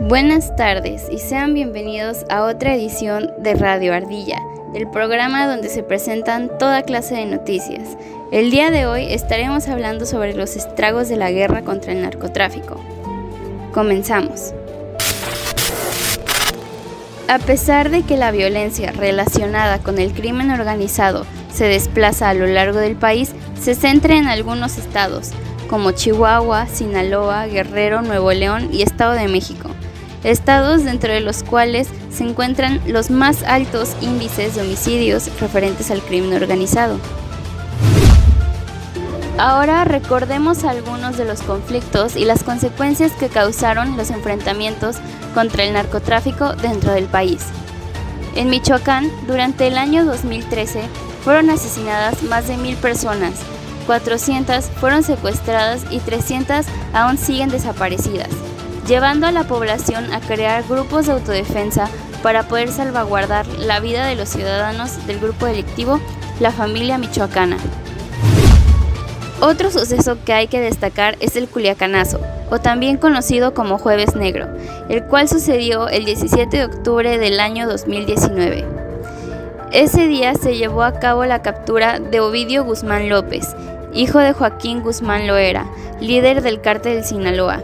Buenas tardes y sean bienvenidos a otra edición de Radio Ardilla, el programa donde se presentan toda clase de noticias. El día de hoy estaremos hablando sobre los estragos de la guerra contra el narcotráfico. Comenzamos. A pesar de que la violencia relacionada con el crimen organizado se desplaza a lo largo del país, se centra en algunos estados, como Chihuahua, Sinaloa, Guerrero, Nuevo León y Estado de México estados dentro de los cuales se encuentran los más altos índices de homicidios referentes al crimen organizado. Ahora recordemos algunos de los conflictos y las consecuencias que causaron los enfrentamientos contra el narcotráfico dentro del país. En Michoacán, durante el año 2013, fueron asesinadas más de mil personas, 400 fueron secuestradas y 300 aún siguen desaparecidas llevando a la población a crear grupos de autodefensa para poder salvaguardar la vida de los ciudadanos del grupo delictivo La Familia Michoacana. Otro suceso que hay que destacar es el Culiacanazo, o también conocido como Jueves Negro, el cual sucedió el 17 de octubre del año 2019. Ese día se llevó a cabo la captura de Ovidio Guzmán López, hijo de Joaquín Guzmán Loera, líder del cártel Sinaloa,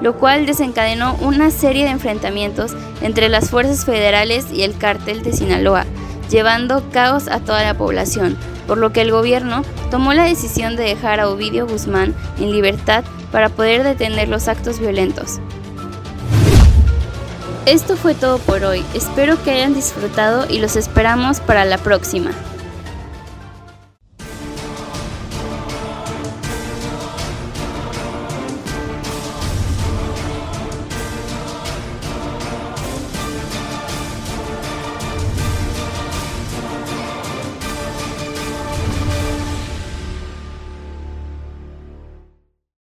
lo cual desencadenó una serie de enfrentamientos entre las fuerzas federales y el cártel de Sinaloa, llevando caos a toda la población, por lo que el gobierno tomó la decisión de dejar a Ovidio Guzmán en libertad para poder detener los actos violentos. Esto fue todo por hoy, espero que hayan disfrutado y los esperamos para la próxima.